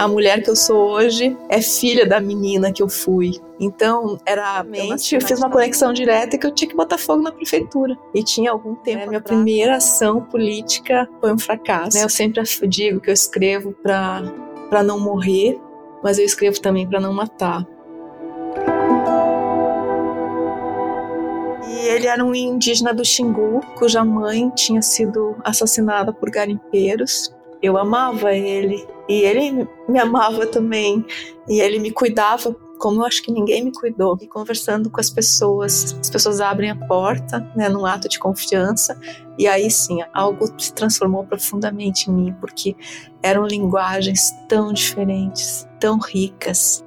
a mulher que eu sou hoje é filha da menina que eu fui. Então, era mente, eu fiz uma conexão direta que eu tinha que botar fogo na prefeitura. E tinha algum tempo. É, minha primeira ação política foi um fracasso. Né? Eu sempre digo que eu escrevo para não morrer, mas eu escrevo também para não matar. E ele era um indígena do Xingu, cuja mãe tinha sido assassinada por garimpeiros. Eu amava ele e ele me amava também. E ele me cuidava como eu acho que ninguém me cuidou. E conversando com as pessoas, as pessoas abrem a porta, né, num ato de confiança, e aí sim, algo se transformou profundamente em mim, porque eram linguagens tão diferentes, tão ricas,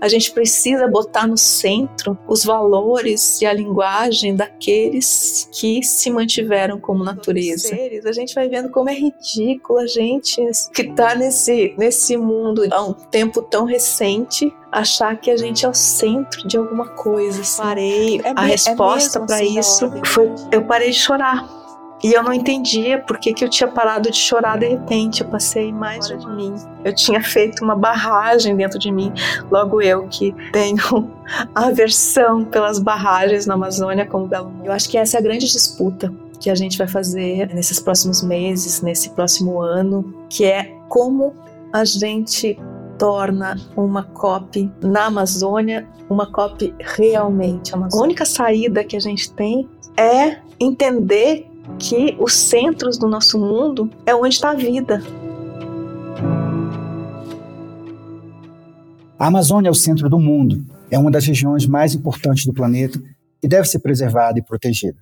a gente precisa botar no centro os valores e a linguagem daqueles que se mantiveram como natureza. A gente vai vendo como é ridículo a gente que está nesse, nesse mundo há um tempo tão recente achar que a gente é o centro de alguma coisa. Assim. Parei. É a é resposta para assim, isso foi eu parei de chorar e eu não entendia por que, que eu tinha parado de chorar de repente. Eu passei mais de mim. Eu tinha feito uma barragem dentro de mim. Logo eu que tenho aversão pelas barragens na Amazônia como Belo. Eu acho que essa é a grande disputa que a gente vai fazer nesses próximos meses, nesse próximo ano, que é como a gente torna uma COP na Amazônia uma COP realmente. A única saída que a gente tem é entender que os centros do nosso mundo é onde está a vida. A Amazônia é o centro do mundo, é uma das regiões mais importantes do planeta e deve ser preservada e protegida.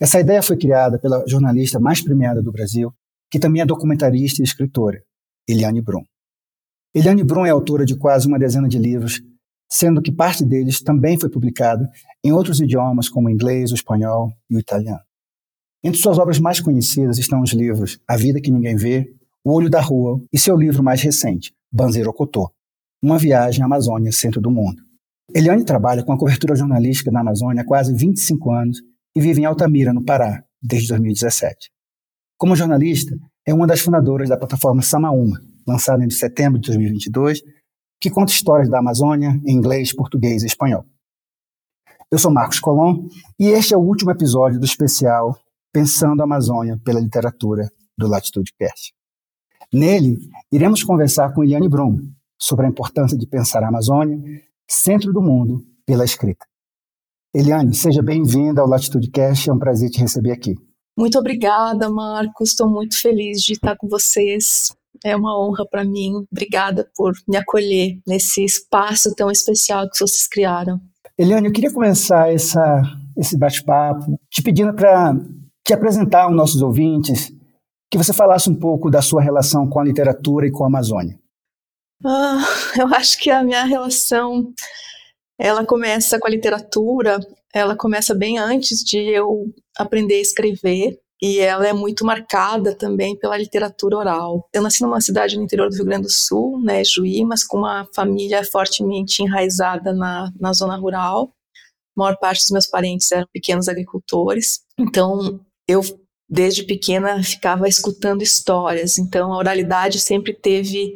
Essa ideia foi criada pela jornalista mais premiada do Brasil, que também é documentarista e escritora, Eliane Brum. Eliane Brum é autora de quase uma dezena de livros, sendo que parte deles também foi publicada em outros idiomas como o inglês, o espanhol e o italiano. Entre suas obras mais conhecidas estão os livros A Vida que Ninguém Vê, O Olho da Rua e seu livro mais recente, Banzeirocotô, Uma Viagem à Amazônia, Centro do Mundo. Eliane trabalha com a cobertura jornalística da Amazônia há quase 25 anos e vive em Altamira, no Pará, desde 2017. Como jornalista, é uma das fundadoras da plataforma Samaúma, lançada em setembro de 2022, que conta histórias da Amazônia em inglês, português e espanhol. Eu sou Marcos Colom e este é o último episódio do especial Pensando a Amazônia pela Literatura do Latitude Cast. Nele, iremos conversar com Eliane Brum sobre a importância de pensar a Amazônia, centro do mundo, pela escrita. Eliane, seja bem-vinda ao Latitude Cast, é um prazer te receber aqui. Muito obrigada, Marcos, estou muito feliz de estar com vocês. É uma honra para mim. Obrigada por me acolher nesse espaço tão especial que vocês criaram. Eliane, eu queria começar essa, esse bate-papo te pedindo para te apresentar aos nossos ouvintes, que você falasse um pouco da sua relação com a literatura e com a Amazônia. Ah, eu acho que a minha relação ela começa com a literatura, ela começa bem antes de eu aprender a escrever e ela é muito marcada também pela literatura oral. Eu nasci numa cidade no interior do Rio Grande do Sul, né, Juí, mas com uma família fortemente enraizada na, na zona rural. A maior parte dos meus parentes eram pequenos agricultores, então eu desde pequena ficava escutando histórias, então a oralidade sempre teve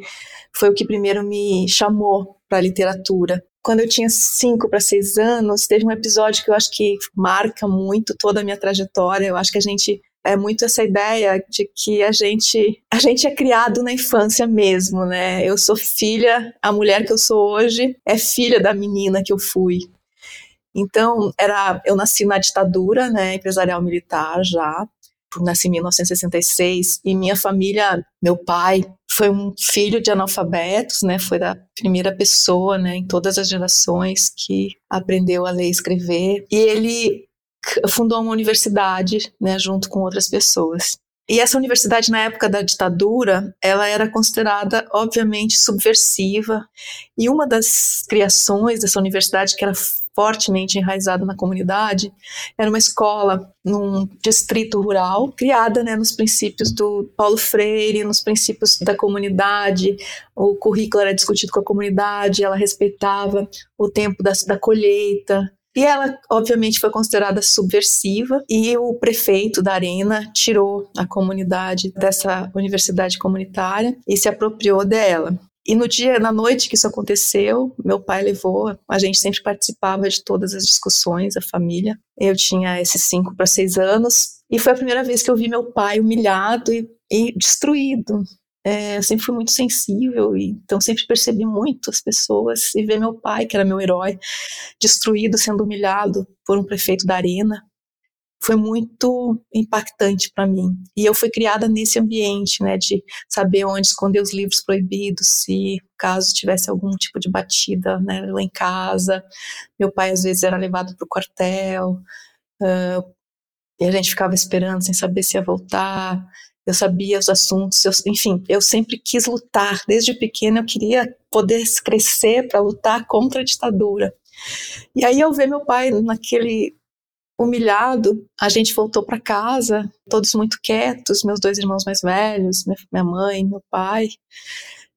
foi o que primeiro me chamou para a literatura. Quando eu tinha cinco para seis anos, teve um episódio que eu acho que marca muito toda a minha trajetória. Eu acho que a gente é muito essa ideia de que a gente a gente é criado na infância mesmo, né? Eu sou filha, a mulher que eu sou hoje é filha da menina que eu fui. Então, era, eu nasci na ditadura, né, empresarial militar já, nasci em 1966 e minha família, meu pai foi um filho de analfabetos, né, foi a primeira pessoa, né, em todas as gerações que aprendeu a ler e escrever. E ele fundou uma universidade, né, junto com outras pessoas. E essa universidade, na época da ditadura, ela era considerada, obviamente, subversiva. E uma das criações dessa universidade, que era fortemente enraizada na comunidade, era uma escola num distrito rural, criada né, nos princípios do Paulo Freire, nos princípios da comunidade. O currículo era discutido com a comunidade, ela respeitava o tempo da, da colheita, e ela, obviamente, foi considerada subversiva e o prefeito da Arena tirou a comunidade dessa universidade comunitária e se apropriou dela. E no dia, na noite que isso aconteceu, meu pai levou, a gente sempre participava de todas as discussões, a família. Eu tinha esses cinco para seis anos, e foi a primeira vez que eu vi meu pai humilhado e, e destruído. É, eu sempre fui muito sensível, e, então sempre percebi muito as pessoas, e ver meu pai, que era meu herói, destruído, sendo humilhado por um prefeito da arena, foi muito impactante para mim. E eu fui criada nesse ambiente, né, de saber onde esconder os livros proibidos, se caso tivesse algum tipo de batida, né, lá em casa. Meu pai às vezes era levado para o quartel, uh, e a gente ficava esperando sem saber se ia voltar. Eu sabia os assuntos, eu, enfim, eu sempre quis lutar. Desde pequena eu queria poder crescer para lutar contra a ditadura. E aí eu ver meu pai naquele humilhado, a gente voltou para casa, todos muito quietos, meus dois irmãos mais velhos, minha mãe, meu pai.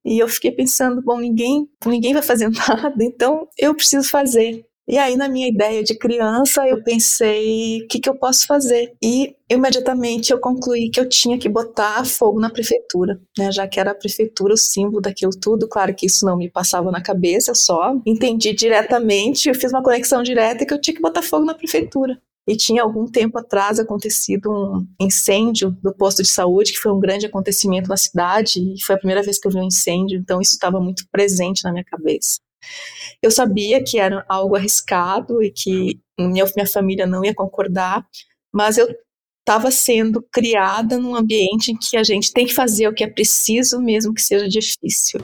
E eu fiquei pensando, bom, ninguém, ninguém vai fazer nada, então eu preciso fazer. E aí, na minha ideia de criança, eu pensei, o que, que eu posso fazer? E imediatamente eu concluí que eu tinha que botar fogo na prefeitura, né? Já que era a prefeitura o símbolo daquilo tudo. Claro que isso não me passava na cabeça, eu só entendi diretamente, eu fiz uma conexão direta que eu tinha que botar fogo na prefeitura. E tinha algum tempo atrás acontecido um incêndio do posto de saúde, que foi um grande acontecimento na cidade, e foi a primeira vez que eu vi um incêndio, então isso estava muito presente na minha cabeça. Eu sabia que era algo arriscado e que minha, minha família não ia concordar, mas eu estava sendo criada num ambiente em que a gente tem que fazer o que é preciso, mesmo que seja difícil.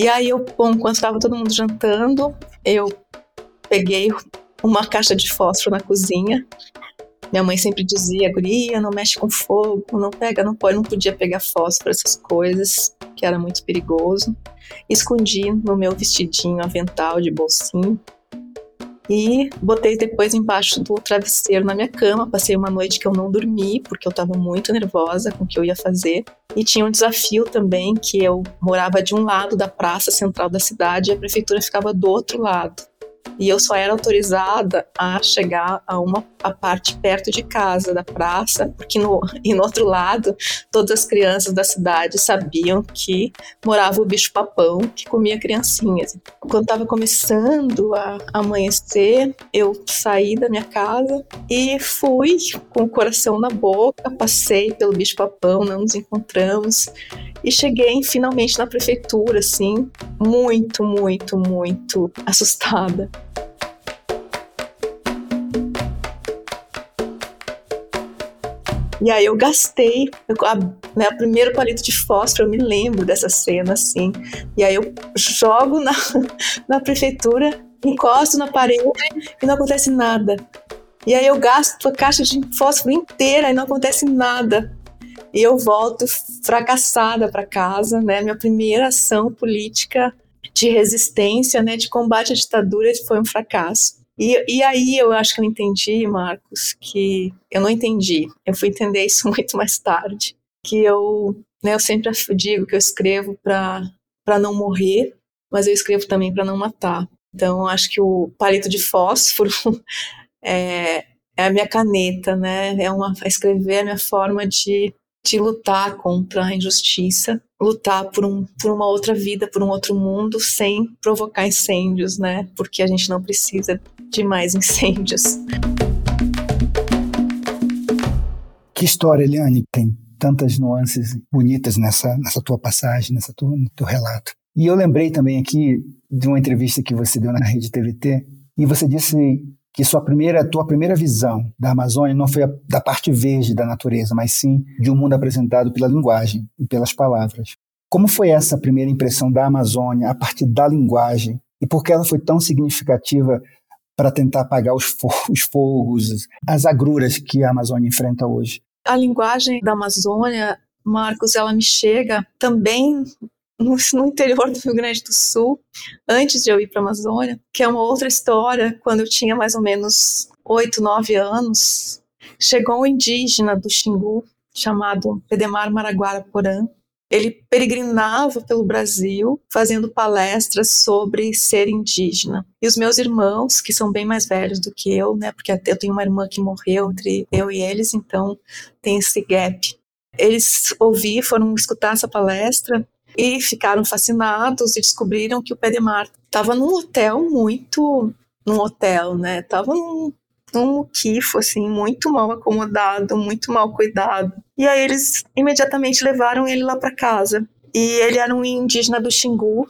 E aí, eu, bom, quando estava todo mundo jantando, eu peguei uma caixa de fósforo na cozinha. Minha mãe sempre dizia, guria, não mexe com fogo, não pega, não pode, não podia pegar fósforo, essas coisas, que era muito perigoso. Escondi no meu vestidinho avental de bolsinho e botei depois embaixo do travesseiro na minha cama. Passei uma noite que eu não dormi, porque eu estava muito nervosa com o que eu ia fazer. E tinha um desafio também, que eu morava de um lado da praça central da cidade e a prefeitura ficava do outro lado e eu só era autorizada a chegar a uma a parte perto de casa da praça, porque no e no outro lado todas as crianças da cidade sabiam que morava o bicho papão que comia criancinhas. Quando estava começando a amanhecer, eu saí da minha casa e fui com o coração na boca, passei pelo bicho papão, não nos encontramos e cheguei finalmente na prefeitura, assim, muito, muito, muito assustada. E aí eu gastei, a, né, o primeiro palito de fósforo, eu me lembro dessa cena, assim. E aí eu jogo na, na prefeitura, encosto na parede e não acontece nada. E aí eu gasto a caixa de fósforo inteira e não acontece nada. E eu volto fracassada para casa, né? Minha primeira ação política de resistência, né, de combate à ditadura foi um fracasso. E, e aí eu acho que eu entendi, Marcos, que eu não entendi. Eu fui entender isso muito mais tarde. Que eu, né, eu sempre digo que eu escrevo para não morrer, mas eu escrevo também para não matar. Então, acho que o palito de fósforo é, é a minha caneta, né? É uma escrever é a minha forma de de lutar contra a injustiça, lutar por, um, por uma outra vida, por um outro mundo, sem provocar incêndios, né? Porque a gente não precisa de mais incêndios. Que história, Eliane, tem tantas nuances bonitas nessa, nessa tua passagem, nessa tua, no teu relato. E eu lembrei também aqui de uma entrevista que você deu na Rede TVT, e você disse que sua primeira, tua primeira visão da Amazônia não foi a, da parte verde da natureza, mas sim de um mundo apresentado pela linguagem e pelas palavras. Como foi essa primeira impressão da Amazônia a partir da linguagem e por que ela foi tão significativa para tentar apagar os, fo os fogos, as agruras que a Amazônia enfrenta hoje? A linguagem da Amazônia, Marcos, ela me chega também no, no, interior do Rio Grande do Sul, antes de eu ir para a Amazônia, que é uma outra história. Quando eu tinha mais ou menos oito, nove anos, chegou um indígena do Xingu chamado Pedemar Maraguara Porã ele peregrinava pelo Brasil fazendo palestras sobre ser indígena. E os meus irmãos, que são bem mais velhos do que eu, né, porque eu tenho uma irmã que morreu entre eu e eles, então tem esse gap. Eles ouviram, foram escutar essa palestra e ficaram fascinados e descobriram que o Pé de Mar estava num hotel muito num hotel, né? Tava num, num muquifo, assim, muito mal acomodado, muito mal cuidado. E aí eles imediatamente levaram ele lá para casa. E ele era um indígena do Xingu,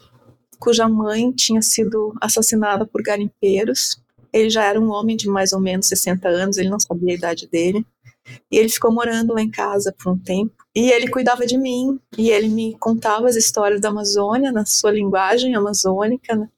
cuja mãe tinha sido assassinada por garimpeiros. Ele já era um homem de mais ou menos 60 anos, ele não sabia a idade dele. E ele ficou morando lá em casa por um tempo. E ele cuidava de mim, e ele me contava as histórias da Amazônia na sua linguagem amazônica, né?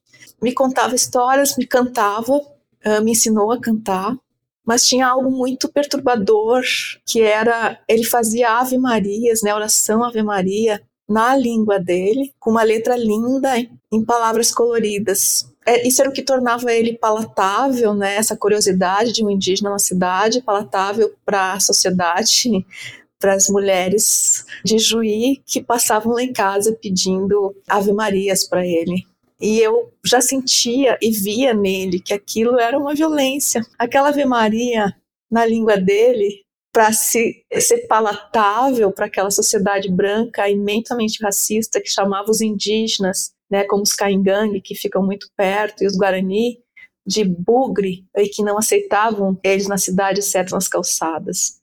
me contava histórias, me cantava, uh, me ensinou a cantar, mas tinha algo muito perturbador, que era, ele fazia Ave Marias, né, oração Ave Maria, na língua dele, com uma letra linda, em palavras coloridas. É, isso era o que tornava ele palatável, né, essa curiosidade de um indígena na cidade, palatável para a sociedade, para as mulheres de Juí que passavam lá em casa pedindo Ave Marias para ele. E eu já sentia e via nele que aquilo era uma violência. Aquela Ave Maria na língua dele, para se, ser palatável para aquela sociedade branca imensamente racista que chamava os indígenas, né, como os caingangue, que ficam muito perto, e os guarani, de bugre, e que não aceitavam eles na cidade, certo nas calçadas.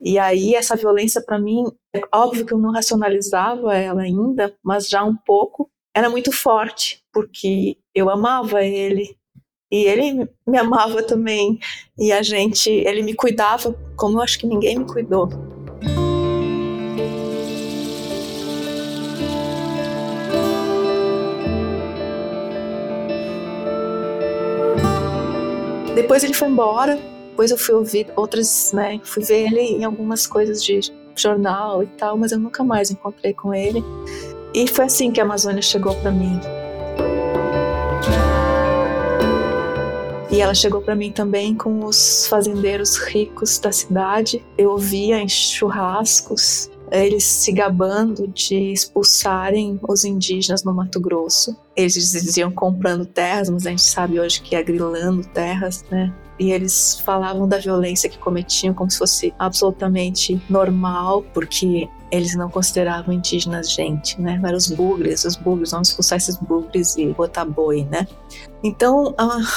E aí essa violência para mim, é óbvio que eu não racionalizava ela ainda, mas já um pouco, era muito forte, porque eu amava ele e ele me amava também. E a gente, ele me cuidava como eu acho que ninguém me cuidou. Depois ele foi embora, depois eu fui ouvir outras, né, fui ver ele em algumas coisas de jornal e tal, mas eu nunca mais encontrei com ele. E foi assim que a Amazônia chegou para mim. E ela chegou para mim também com os fazendeiros ricos da cidade. Eu ouvia em churrascos eles se gabando de expulsarem os indígenas no Mato Grosso. Eles diziam comprando terras, mas a gente sabe hoje que é grilando terras, né? e eles falavam da violência que cometiam como se fosse absolutamente normal, porque eles não consideravam indígenas gente, né? Eram os bugres, os bugres, vamos expulsar esses bugres e botar boi, né? Então,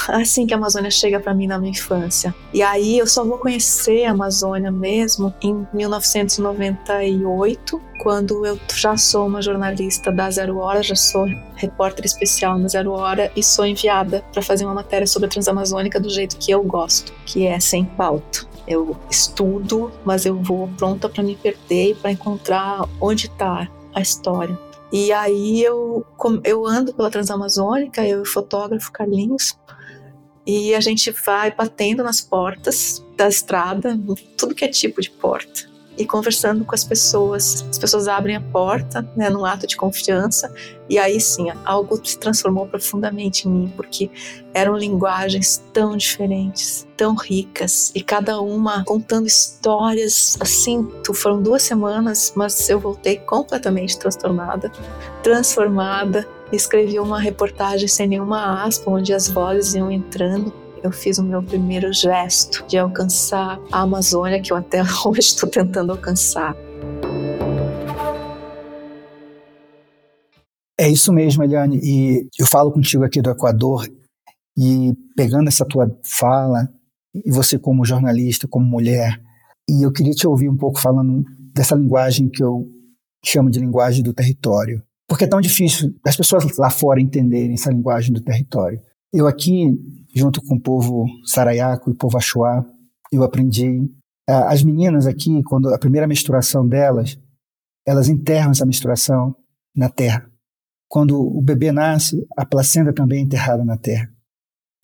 assim que a Amazônia chega para mim na minha infância. E aí eu só vou conhecer a Amazônia mesmo em 1998, quando eu já sou uma jornalista da Zero Hora, já sou repórter especial na Zero Hora e sou enviada para fazer uma matéria sobre a Transamazônica do jeito que eu gosto, que é sem pauta. Eu estudo, mas eu vou pronta para me perder e para encontrar onde está a história. E aí eu, eu ando pela Transamazônica, eu e o fotógrafo Carlinhos, e a gente vai batendo nas portas da estrada, tudo que é tipo de porta e conversando com as pessoas. As pessoas abrem a porta, né, num ato de confiança, e aí sim, algo se transformou profundamente em mim, porque eram linguagens tão diferentes, tão ricas, e cada uma contando histórias assim. Foram duas semanas, mas eu voltei completamente transtornada, transformada. Escrevi uma reportagem sem nenhuma aspa, onde as vozes iam entrando eu fiz o meu primeiro gesto de alcançar a Amazônia, que eu até hoje estou tentando alcançar. É isso mesmo, Eliane. E eu falo contigo aqui do Equador e pegando essa tua fala, e você como jornalista, como mulher, e eu queria te ouvir um pouco falando dessa linguagem que eu chamo de linguagem do território. Porque é tão difícil as pessoas lá fora entenderem essa linguagem do território. Eu aqui junto com o povo Sarayaco e o povo Axuá, eu aprendi. As meninas aqui, quando a primeira menstruação delas, elas enterram essa menstruação na terra. Quando o bebê nasce, a placenta também é enterrada na terra.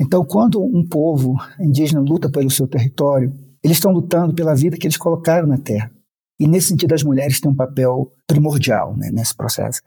Então, quando um povo indígena luta pelo seu território, eles estão lutando pela vida que eles colocaram na terra. E nesse sentido, as mulheres têm um papel primordial né, nesse processo.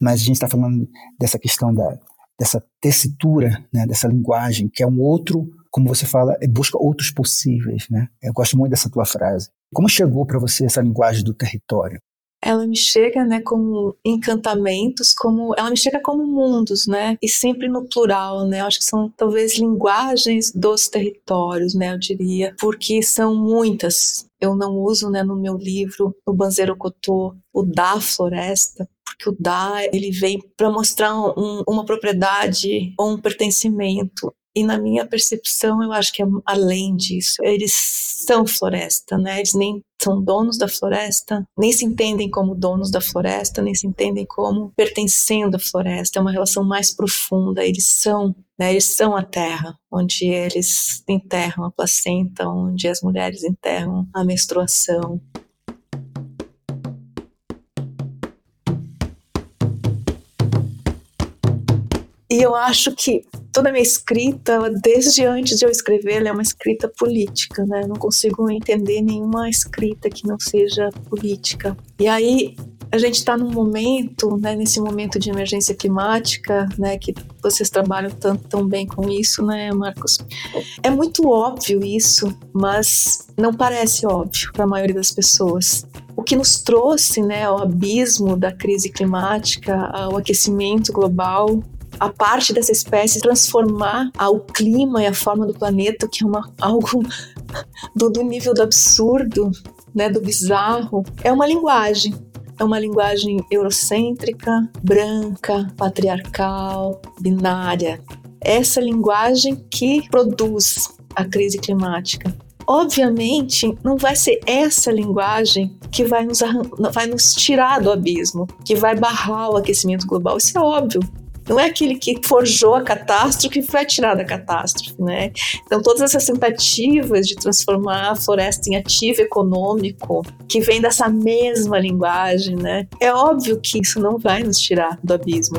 Mas a gente está falando dessa questão da, dessa tessitura, né, dessa linguagem, que é um outro, como você fala, é busca outros possíveis. Né? Eu gosto muito dessa tua frase. Como chegou para você essa linguagem do território? ela me chega, né, como encantamentos, como ela me chega como mundos, né, e sempre no plural, né. Eu acho que são talvez linguagens dos territórios, né, eu diria, porque são muitas. Eu não uso, né, no meu livro o Banzeiro Cotô, o da floresta, porque o da ele vem para mostrar um, uma propriedade ou um pertencimento e na minha percepção, eu acho que é além disso. Eles são floresta, né? Eles nem são donos da floresta, nem se entendem como donos da floresta, nem se entendem como pertencendo à floresta. É uma relação mais profunda. Eles são, né? Eles são a terra, onde eles enterram a placenta, onde as mulheres enterram a menstruação. E eu acho que toda a minha escrita, desde antes de eu escrever, ela é uma escrita política, né? Eu não consigo entender nenhuma escrita que não seja política. E aí a gente está num momento, né, nesse momento de emergência climática, né, que vocês trabalham tanto tão bem com isso, né, Marcos? É muito óbvio isso, mas não parece óbvio para a maioria das pessoas. O que nos trouxe, né, ao abismo da crise climática, ao aquecimento global, a parte dessa espécie transformar o clima e a forma do planeta, que é uma, algo do, do nível do absurdo, né, do bizarro, é uma linguagem. É uma linguagem eurocêntrica, branca, patriarcal, binária. Essa linguagem que produz a crise climática. Obviamente, não vai ser essa linguagem que vai nos, vai nos tirar do abismo, que vai barrar o aquecimento global. Isso é óbvio. Não é aquele que forjou a catástrofe que vai tirar da catástrofe, né? Então, todas essas tentativas de transformar a floresta em ativo econômico, que vem dessa mesma linguagem, né? É óbvio que isso não vai nos tirar do abismo.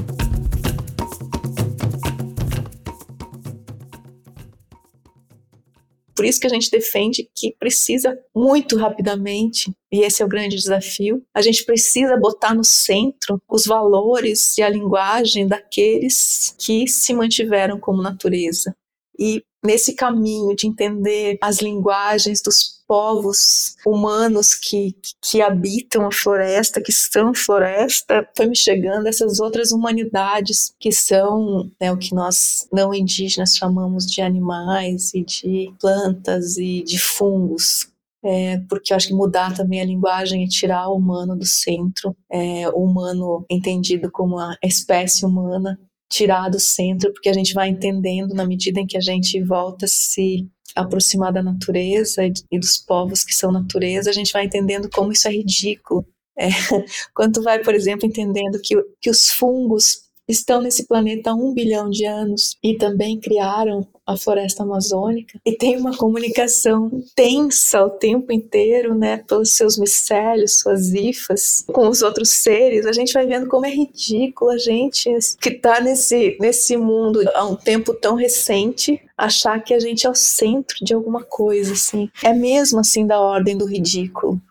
Por isso que a gente defende que precisa muito rapidamente, e esse é o grande desafio, a gente precisa botar no centro os valores e a linguagem daqueles que se mantiveram como natureza. E nesse caminho de entender as linguagens dos povos humanos que, que habitam a floresta, que estão floresta, foi me chegando essas outras humanidades que são né, o que nós não indígenas chamamos de animais e de plantas e de fungos, é, porque eu acho que mudar também a linguagem e tirar o humano do centro, é, o humano entendido como a espécie humana, tirar do centro, porque a gente vai entendendo na medida em que a gente volta a se aproximar da natureza e dos povos que são natureza, a gente vai entendendo como isso é ridículo. É, quando tu vai, por exemplo, entendendo que, que os fungos estão nesse planeta há um bilhão de anos e também criaram a floresta amazônica e tem uma comunicação tensa o tempo inteiro, né, pelos seus micélios, suas hifas, com os outros seres, a gente vai vendo como é ridículo a gente que está nesse, nesse mundo há um tempo tão recente achar que a gente é o centro de alguma coisa, assim. É mesmo assim da ordem do ridículo.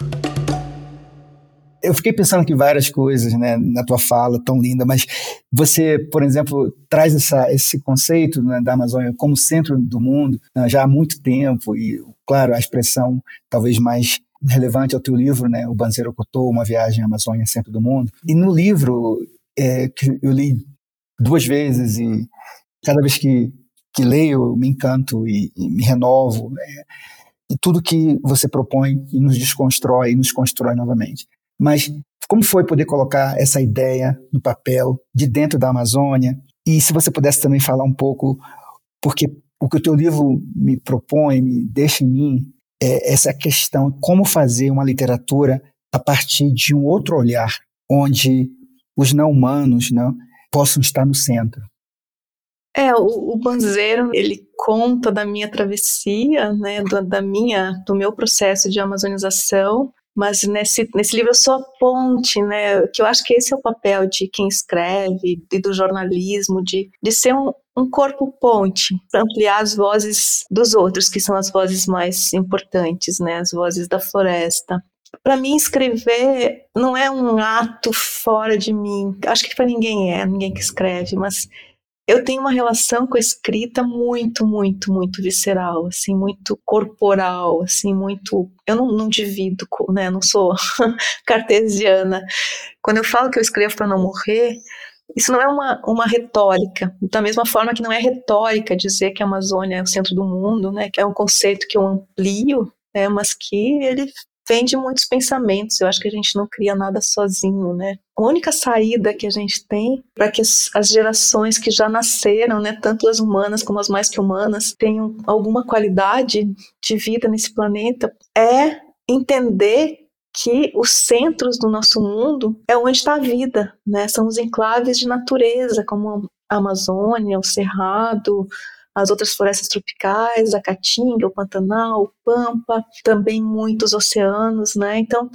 Eu fiquei pensando aqui várias coisas, né, na tua fala, tão linda, mas você, por exemplo, traz essa, esse conceito né, da Amazônia como centro do mundo né, já há muito tempo, e, claro, a expressão talvez mais relevante ao teu livro, né, O Banzeiro Cotô, Uma Viagem à Amazônia, Centro do Mundo. E no livro, é, que eu li duas vezes, e cada vez que, que leio, me encanto e, e me renovo. É, e tudo que você propõe e nos desconstrói e nos constrói novamente. Mas como foi poder colocar essa ideia no papel de dentro da Amazônia? E se você pudesse também falar um pouco, porque o que o teu livro me propõe, me deixa em mim, é essa questão como fazer uma literatura a partir de um outro olhar, onde os não humanos não, possam estar no centro. É, o, o Banzeiro, ele conta da minha travessia, né, do, da minha, do meu processo de amazonização, mas nesse, nesse livro eu sou a ponte, né? Que eu acho que esse é o papel de quem escreve e do jornalismo, de, de ser um, um corpo ponte para ampliar as vozes dos outros, que são as vozes mais importantes, né? As vozes da floresta. Para mim, escrever não é um ato fora de mim. Acho que para ninguém é, ninguém que escreve, mas eu tenho uma relação com a escrita muito, muito, muito visceral, assim, muito corporal, assim, muito. Eu não, não divido, né? Não sou cartesiana. Quando eu falo que eu escrevo para não morrer, isso não é uma, uma retórica, da mesma forma que não é retórica dizer que a Amazônia é o centro do mundo, né, que é um conceito que eu amplio, né, mas que ele vem de muitos pensamentos. Eu acho que a gente não cria nada sozinho, né? A única saída que a gente tem para que as, gerações que já nasceram, né, tanto as humanas como as mais que humanas, tenham alguma qualidade de vida nesse planeta é entender que os centros do nosso mundo é onde está a vida, né? São os enclaves de natureza, como a Amazônia, o Cerrado, as outras florestas tropicais, a Caatinga, o Pantanal, o Pampa, também muitos oceanos, né? Então,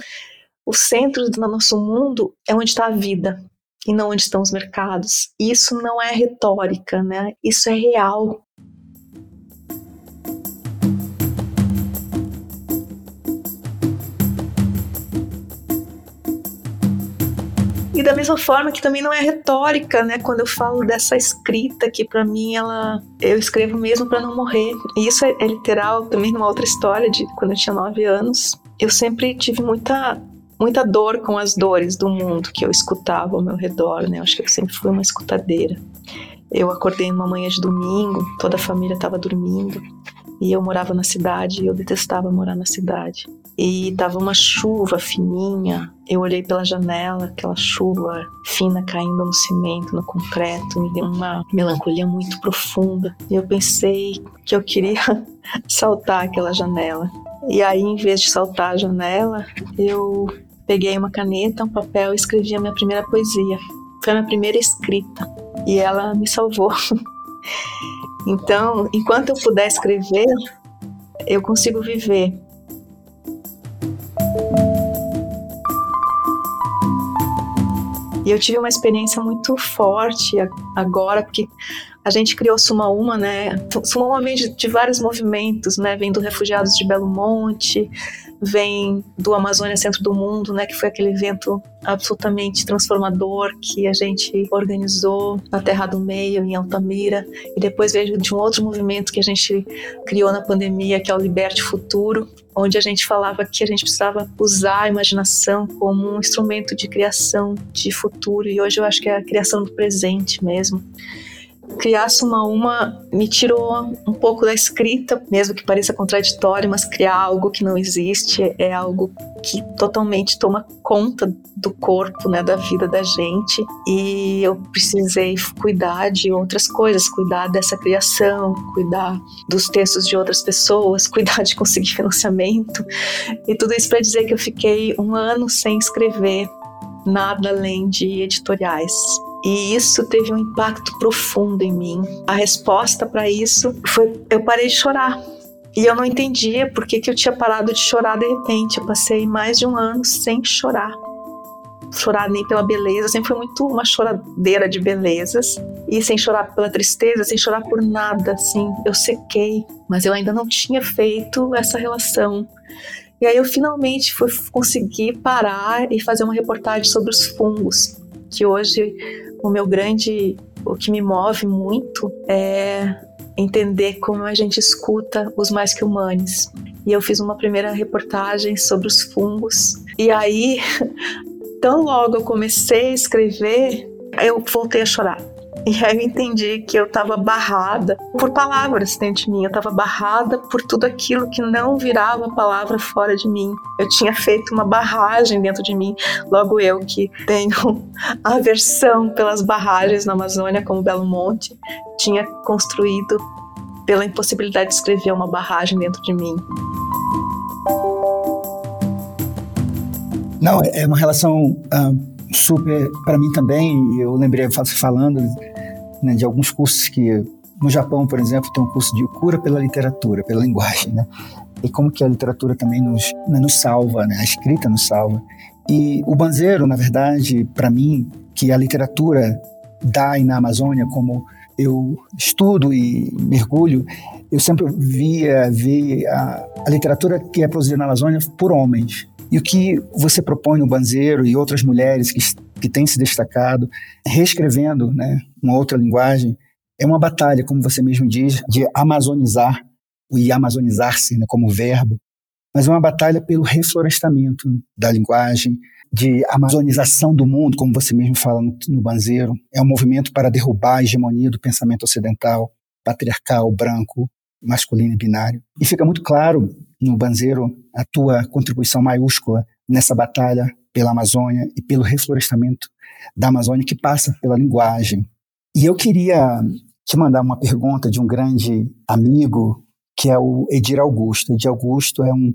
o centro do nosso mundo é onde está a vida e não onde estão os mercados. Isso não é retórica, né? Isso é real. E da mesma forma que também não é retórica, né? Quando eu falo dessa escrita que para mim ela eu escrevo mesmo para não morrer. E isso é, é, literal também numa outra história de quando eu tinha nove anos. Eu sempre tive muita muita dor com as dores do mundo que eu escutava ao meu redor, né? Eu acho que eu sempre fui uma escutadeira. Eu acordei numa manhã de domingo, toda a família estava dormindo e eu morava na cidade e eu detestava morar na cidade e tava uma chuva fininha. Eu olhei pela janela, aquela chuva fina caindo no cimento, no concreto, me deu uma melancolia muito profunda. E eu pensei que eu queria saltar aquela janela. E aí, em vez de saltar a janela, eu peguei uma caneta, um papel e escrevi a minha primeira poesia. Foi a minha primeira escrita e ela me salvou. Então, enquanto eu puder escrever, eu consigo viver E eu tive uma experiência muito forte agora, porque a gente criou Suma Uma, né? Suma Uma vem de, de, vários movimentos, né? Vem do Refugiados de Belo Monte, vem do Amazônia Centro do Mundo, né? Que foi aquele evento absolutamente transformador que a gente organizou na Terra do Meio, em Altamira. E depois veio de um outro movimento que a gente criou na pandemia, que é o Liberte Futuro, onde a gente falava que a gente precisava usar a imaginação como um instrumento de criação de futuro, e hoje eu acho que é a criação do presente mesmo criar Suma Uma me tirou um pouco da escrita, mesmo que pareça contraditório, mas criar algo que não existe é algo que totalmente toma conta do corpo, né, da vida da gente. E eu precisei cuidar de outras coisas, cuidar dessa criação, cuidar dos textos de outras pessoas, cuidar de conseguir financiamento. E tudo isso para dizer que eu fiquei um ano sem escrever nada além de editoriais. E isso teve um impacto profundo em mim. A resposta para isso foi eu parei de chorar. E eu não entendia por que, que eu tinha parado de chorar de repente. Eu passei mais de um ano sem chorar. Chorar nem pela beleza, sempre foi muito uma choradeira de belezas. E sem chorar pela tristeza, sem chorar por nada, assim. Eu sequei, mas eu ainda não tinha feito essa relação. E aí eu finalmente fui conseguir parar e fazer uma reportagem sobre os fungos, que hoje o meu grande, o que me move muito é entender como a gente escuta os mais que humanos. E eu fiz uma primeira reportagem sobre os fungos. E aí, tão logo eu comecei a escrever, eu voltei a chorar. E aí eu entendi que eu estava barrada por palavras dentro de mim, eu estava barrada por tudo aquilo que não virava palavra fora de mim. Eu tinha feito uma barragem dentro de mim, logo eu que tenho aversão pelas barragens na Amazônia, como Belo Monte, tinha construído pela impossibilidade de escrever uma barragem dentro de mim. Não, é uma relação uh, super, para mim também, eu lembrei falando né, de alguns cursos que no Japão, por exemplo, tem um curso de cura pela literatura, pela linguagem, né? E como que a literatura também nos, né, nos salva, né? A escrita nos salva. E o Banzeiro, na verdade, para mim, que a literatura dá na Amazônia, como eu estudo e mergulho, eu sempre via, a, a literatura que é produzida na Amazônia por homens. E o que você propõe no Banzeiro e outras mulheres que, que têm se destacado, reescrevendo né, uma outra linguagem, É uma batalha, como você mesmo diz, de amazonizar e amazonizar-se né, como verbo, mas é uma batalha pelo reflorestamento da linguagem, de amazonização do mundo, como você mesmo fala no, no Banzeiro. É um movimento para derrubar a hegemonia do pensamento ocidental, patriarcal, branco, masculino e binário. E fica muito claro no Banzeiro a tua contribuição maiúscula nessa batalha pela Amazônia e pelo reflorestamento da Amazônia que passa pela linguagem. E eu queria te mandar uma pergunta de um grande amigo que é o Edir Augusto. Edir Augusto é um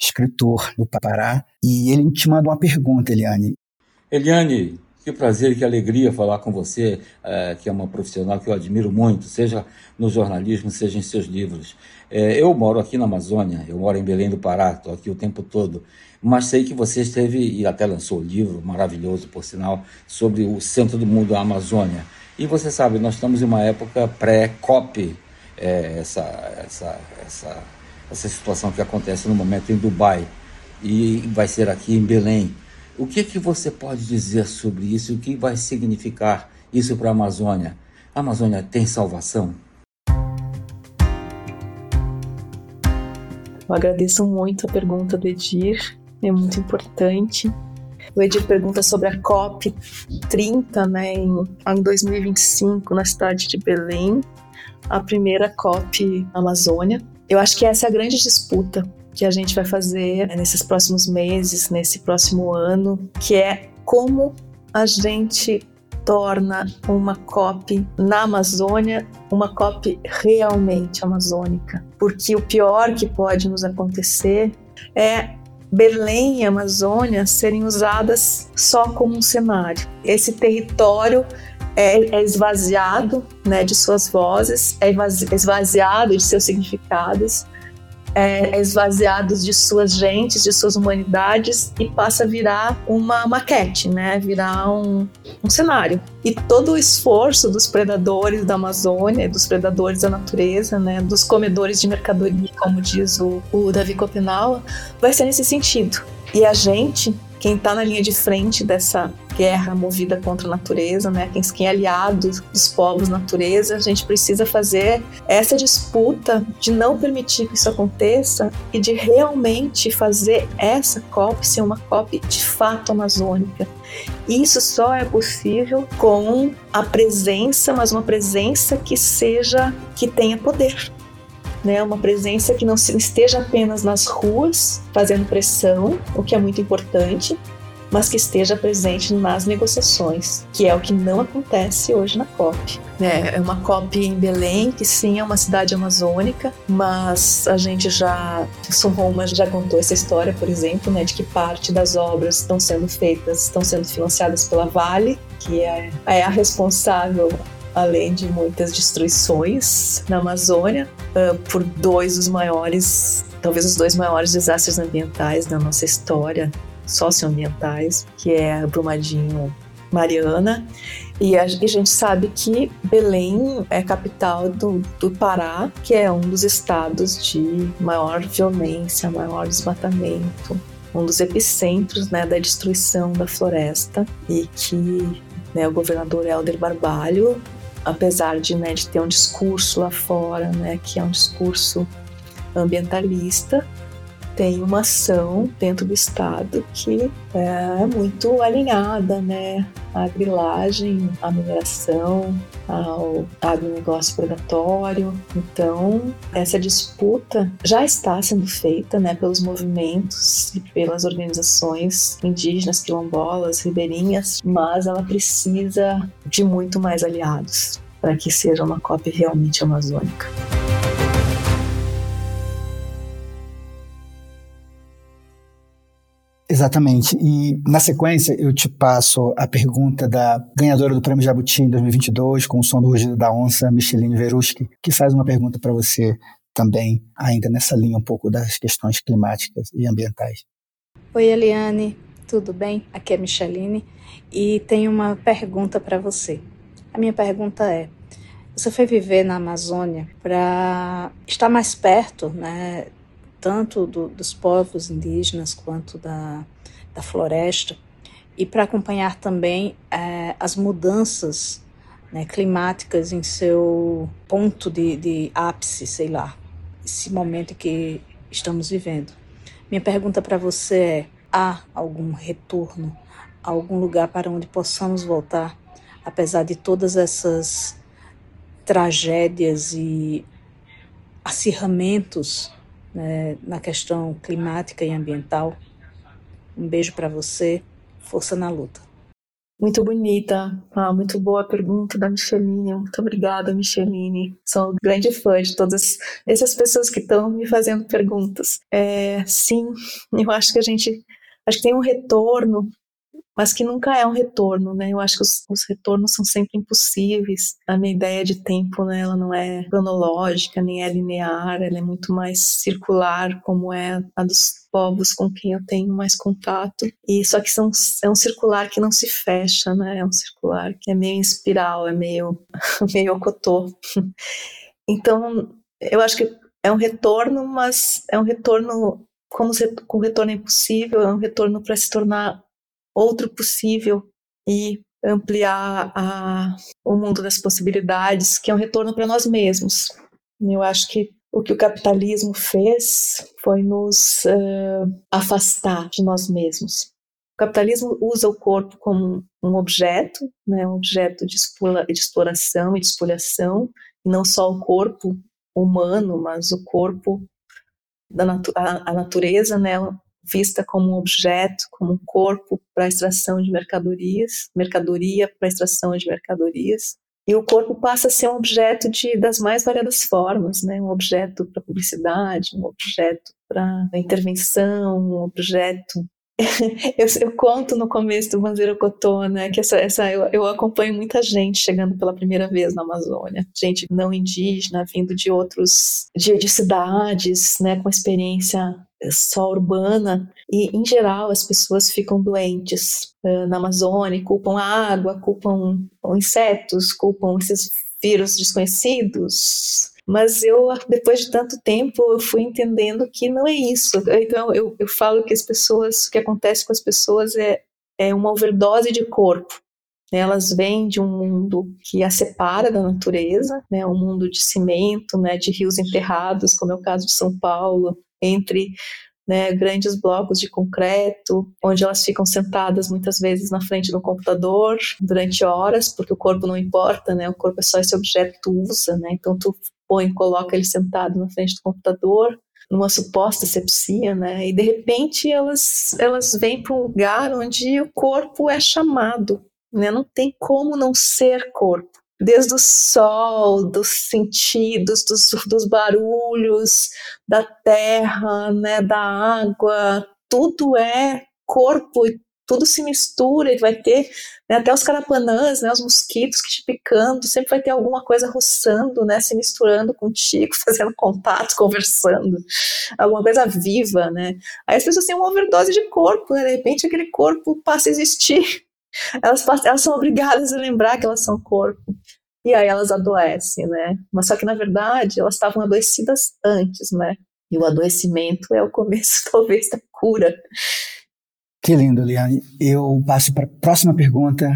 escritor do Pará e ele te manda uma pergunta, Eliane. Eliane, que prazer, que alegria falar com você, é, que é uma profissional que eu admiro muito, seja no jornalismo, seja em seus livros. É, eu moro aqui na Amazônia, eu moro em Belém do Pará, estou aqui o tempo todo, mas sei que você esteve e até lançou um livro maravilhoso, por sinal, sobre o centro do mundo, a Amazônia. E você sabe, nós estamos em uma época pré-COP, é, essa, essa, essa, essa situação que acontece no momento em Dubai e vai ser aqui em Belém. O que, que você pode dizer sobre isso? O que vai significar isso para a Amazônia? A Amazônia tem salvação? Eu agradeço muito a pergunta do Edir, é muito importante. O Edir pergunta sobre a COP 30, né, em, em 2025, na cidade de Belém a primeira COP Amazônia. Eu acho que essa é a grande disputa que a gente vai fazer nesses próximos meses, nesse próximo ano, que é como a gente torna uma COP na Amazônia uma COP realmente amazônica. Porque o pior que pode nos acontecer é Belém e Amazônia serem usadas só como um cenário. Esse território é, é esvaziado né, de suas vozes, é esvaziado de seus significados, é, é esvaziado de suas gentes, de suas humanidades e passa a virar uma maquete, né? Virar um, um cenário. E todo o esforço dos predadores da Amazônia, dos predadores da natureza, né? Dos comedores de mercadoria, como diz o, o Davi Copenau, vai ser nesse sentido. E a gente, quem está na linha de frente dessa guerra movida contra a natureza, né? Quem, quem é aliado dos povos natureza, a gente precisa fazer essa disputa de não permitir que isso aconteça e de realmente fazer essa COP ser uma COP de fato amazônica. Isso só é possível com a presença, mas uma presença que seja que tenha poder, né, uma presença que não esteja apenas nas ruas fazendo pressão, o que é muito importante, mas que esteja presente nas negociações, que é o que não acontece hoje na COP. É, é uma COP em Belém, que sim é uma cidade amazônica, mas a gente já, São Roma já contou essa história, por exemplo, né, de que parte das obras estão sendo feitas, estão sendo financiadas pela Vale, que é, é a responsável além de muitas destruições na Amazônia, uh, por dois dos maiores, talvez os dois maiores desastres ambientais da nossa história, socioambientais, que é Brumadinho Mariana. E a, e a, gente sabe que Belém é capital do, do Pará, que é um dos estados de maior violência, maior desmatamento, um dos epicentros né, da destruição da floresta e que né, o governador Helder Barbalho apesar de, né, de ter um discurso lá fora, né, que é um discurso ambientalista, tem uma ação dentro do Estado que é muito alinhada né, à grilagem, à mineração, ao agronegócio predatório. Então, essa disputa já está sendo feita né, pelos movimentos e pelas organizações indígenas, quilombolas, ribeirinhas, mas ela precisa de muito mais aliados para que seja uma COP realmente amazônica. Exatamente. E na sequência eu te passo a pergunta da ganhadora do Prêmio Jabuti em 2022 com o som do rugido da onça, Micheline Veruski, que faz uma pergunta para você também, ainda nessa linha um pouco das questões climáticas e ambientais. Oi, Eliane, tudo bem? Aqui é Micheline e tenho uma pergunta para você. A minha pergunta é: você foi viver na Amazônia para estar mais perto, né, tanto do, dos povos indígenas quanto da, da floresta, e para acompanhar também é, as mudanças né, climáticas em seu ponto de, de ápice, sei lá, esse momento que estamos vivendo. Minha pergunta para você é: há algum retorno, algum lugar para onde possamos voltar, apesar de todas essas tragédias e acirramentos né, na questão climática e ambiental? Um beijo para você, força na luta. Muito bonita, ah, muito boa pergunta da Micheline. Muito obrigada, Micheline. Sou grande fã de todas essas pessoas que estão me fazendo perguntas. É, sim, eu acho que a gente acho que tem um retorno mas que nunca é um retorno, né? Eu acho que os, os, retornos são sempre impossíveis. A minha ideia de tempo, né, ela não é cronológica, nem é linear, ela é muito mais circular, como é a dos povos com quem eu tenho mais contato. E só que são, é um circular que não se fecha, né? É um circular que é meio em espiral, é meio meio ocotô. Então, eu acho que é um retorno, mas é um retorno como com retorno é impossível, é um retorno para se tornar outro possível e ampliar a, o mundo das possibilidades, que é um retorno para nós mesmos. Eu acho que o que o capitalismo fez foi nos uh, afastar de nós mesmos. O capitalismo usa o corpo como um objeto, né, um objeto de, exploração e de espoliação, e não só o corpo humano, mas o corpo da natu a, a natureza, né, vista como um objeto, como um corpo para extração de mercadorias, mercadoria para extração de mercadorias. E o corpo passa a ser um objeto de, das mais variadas formas, né? um objeto para publicidade, um objeto para intervenção, um objeto eu, eu, conto no começo do Banzeiro Cotô, né, que essa, essa eu, eu, acompanho muita gente chegando pela primeira vez na Amazônia, gente não indígena, vindo de outros, de, de cidades, né, com experiência só urbana, e em geral as pessoas ficam doentes na Amazônia, culpam a água, culpam insetos, culpam esses vírus desconhecidos, mas eu, depois de tanto tempo, eu fui entendendo que não é isso. Então, eu, eu falo que as pessoas, o que acontece com as pessoas é, é uma overdose de corpo. Elas vêm de um mundo que a separa da natureza, né, um mundo de cimento, né, de rios enterrados, como é o caso de São Paulo, entre né, grandes blocos de concreto, onde elas ficam sentadas muitas vezes na frente do computador durante horas, porque o corpo não importa, né, o corpo é só esse objeto que tu usa, né, então tu põe, coloca ele sentado na frente do computador, numa suposta sepsia, né? E de repente elas elas vêm para um lugar onde o corpo é chamado, né? Não tem como não ser corpo. Desde o sol, dos sentidos, dos, dos barulhos, da terra, né, da água, tudo é corpo e tudo se mistura e vai ter né, até os carapanãs, né, os mosquitos que te picando, sempre vai ter alguma coisa roçando, né, se misturando contigo, fazendo contato, conversando, alguma coisa viva, né. Aí as pessoas têm uma overdose de corpo, né, de repente aquele corpo passa a existir, elas, elas são obrigadas a lembrar que elas são corpo. E aí elas adoecem, né? Mas só que na verdade elas estavam adoecidas antes, né? E o adoecimento é o começo, talvez, da cura. Que lindo, Liane. Eu passo para a próxima pergunta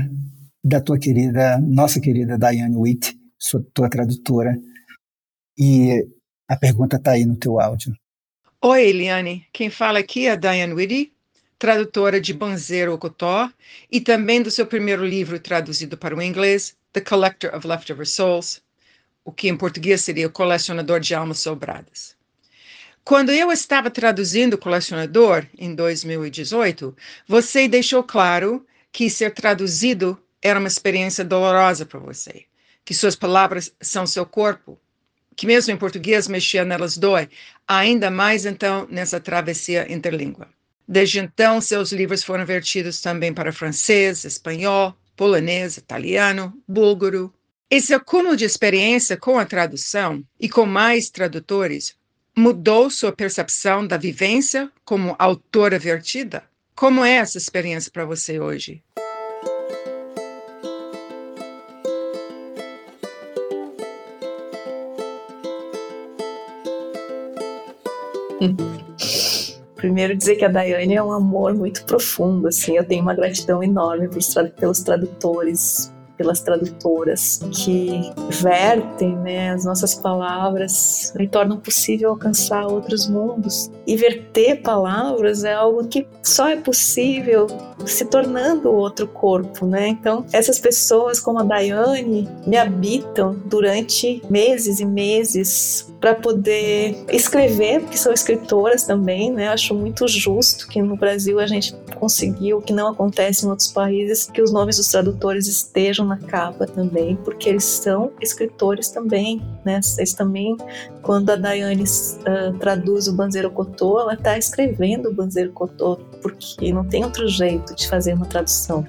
da tua querida, nossa querida Diane Witt, sua, tua tradutora. E a pergunta está aí no teu áudio. Oi, Eliane. Quem fala aqui é a Diane Whitty, tradutora de Banzeiro Ocotó e também do seu primeiro livro traduzido para o inglês, The Collector of Leftover Souls, o que em português seria o Colecionador de Almas Sobradas. Quando eu estava traduzindo o colecionador em 2018, você deixou claro que ser traduzido era uma experiência dolorosa para você, que suas palavras são seu corpo, que mesmo em português mexer nelas dói, ainda mais então nessa travessia interlíngua. Desde então, seus livros foram vertidos também para francês, espanhol, polonês, italiano, búlgaro. Esse acúmulo de experiência com a tradução e com mais tradutores mudou sua percepção da vivência como autora vertida? Como é essa experiência para você hoje? Primeiro dizer que a Daiane é um amor muito profundo, assim, eu tenho uma gratidão enorme pelos tradutores pelas tradutoras que vertem né, as nossas palavras e tornam possível alcançar outros mundos. E verter palavras é algo que só é possível se tornando outro corpo, né? Então, essas pessoas como a Daiane me habitam durante meses e meses para poder escrever, porque são escritoras também, né? Acho muito justo que no Brasil a gente conseguiu, que não acontece em outros países, que os nomes dos tradutores estejam na capa também, porque eles são escritores também, né? Eles também, quando a Daiane uh, traduz o Banzeiro Cotô, ela está escrevendo o Banzeiro Cotô, porque não tem outro jeito de fazer uma tradução.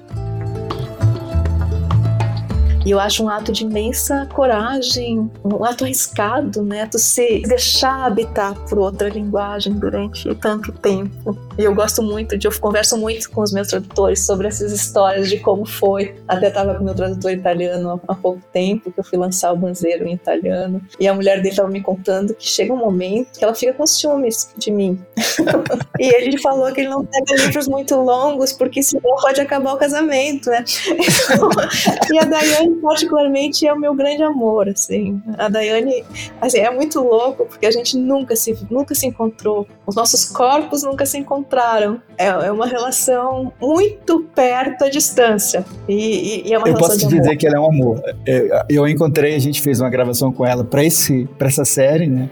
E eu acho um ato de imensa coragem, um ato arriscado, né? Tu se deixar habitar por outra linguagem durante tanto tempo. E eu gosto muito de, eu converso muito com os meus tradutores sobre essas histórias de como foi. Até estava com meu tradutor italiano há pouco tempo, que eu fui lançar o Banzeiro em italiano. E a mulher dele estava me contando que chega um momento que ela fica com ciúmes de mim. e ele falou que ele não pega livros muito longos, porque senão pode acabar o casamento, né? e a Daiane particularmente é o meu grande amor, assim. A Daiane, assim, é muito louco porque a gente nunca se nunca se encontrou. Os nossos corpos nunca se encontraram. É, é uma relação muito perto à distância. E, e, e é uma eu posso te dizer que ela é um amor. É, eu encontrei, a gente fez uma gravação com ela para esse para essa série, né?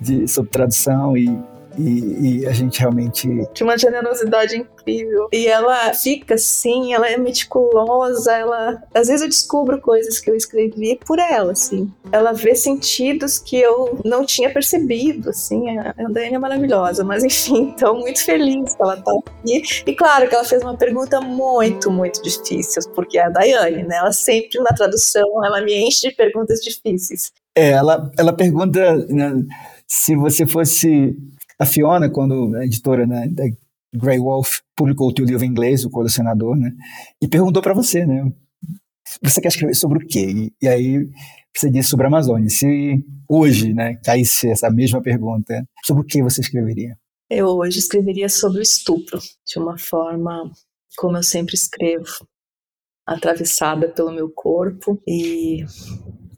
De, sobre tradução e e, e, a gente realmente. Tinha uma generosidade incrível. E ela fica assim, ela é meticulosa, ela. Às vezes eu descubro coisas que eu escrevi por ela, assim. Ela vê sentidos que eu não tinha percebido, assim. A Dani é maravilhosa, mas enfim, então muito feliz que ela tá aqui. E claro que ela fez uma pergunta muito, muito difícil, porque é a Daiane, né? Ela sempre na tradução, ela me enche de perguntas difíceis. É, ela, ela pergunta né, se você fosse a Fiona, quando a editora né, da Grey Wolf publicou o teu livro em inglês, O Colecionador, né, e perguntou para você, né, você quer escrever sobre o quê? E, e, aí você disse sobre a Amazônia. Se hoje, né, caísse essa mesma pergunta, sobre o que você escreveria? Eu hoje escreveria sobre o estupro, de uma forma como eu sempre escrevo, atravessada pelo meu corpo e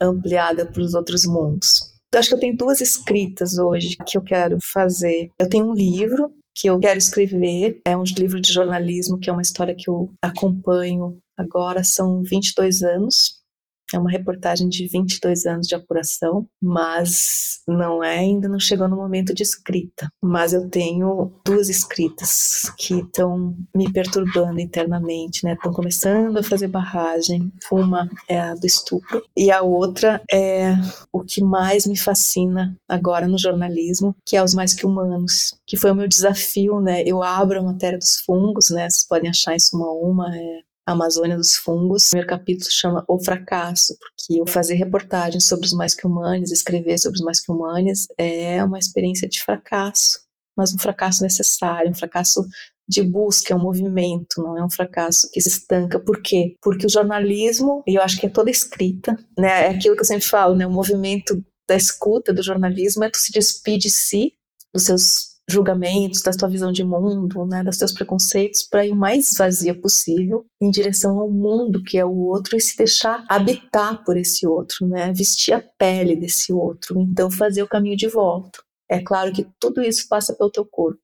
ampliada para os outros mundos. Acho que eu tenho duas escritas hoje que eu quero fazer. Eu tenho um livro que eu quero escrever, é um livro de jornalismo, que é uma história que eu acompanho agora, são 22 anos. É uma reportagem de 22 anos de apuração, mas não é, ainda não chegou no momento de escrita. Mas eu tenho duas escritas que estão me perturbando internamente, né? Estão começando a fazer barragem. Uma é a do estupro e a outra é o que mais me fascina agora no jornalismo, que é os mais que humanos, que foi o meu desafio, né? Eu abro a matéria dos fungos, né? Vocês podem achar isso uma a uma, é Amazônia dos Fungos. O primeiro capítulo chama O Fracasso, porque eu fazer reportagens sobre os mais que humanos, escrever sobre os mais que humanos é uma experiência de fracasso, mas um fracasso necessário, um fracasso de busca, é um movimento, não é um fracasso que se estanca. Por quê? Porque o jornalismo, e eu acho que é toda escrita, né, é aquilo que eu sempre falo, né, o movimento da escuta do jornalismo é tu se despedir de si, dos seus julgamentos, da tua visão de mundo, né, dos teus preconceitos, para ir o mais vazia possível em direção ao mundo que é o outro e se deixar habitar por esse outro, né, vestir a pele desse outro, então fazer o caminho de volta. É claro que tudo isso passa pelo teu corpo.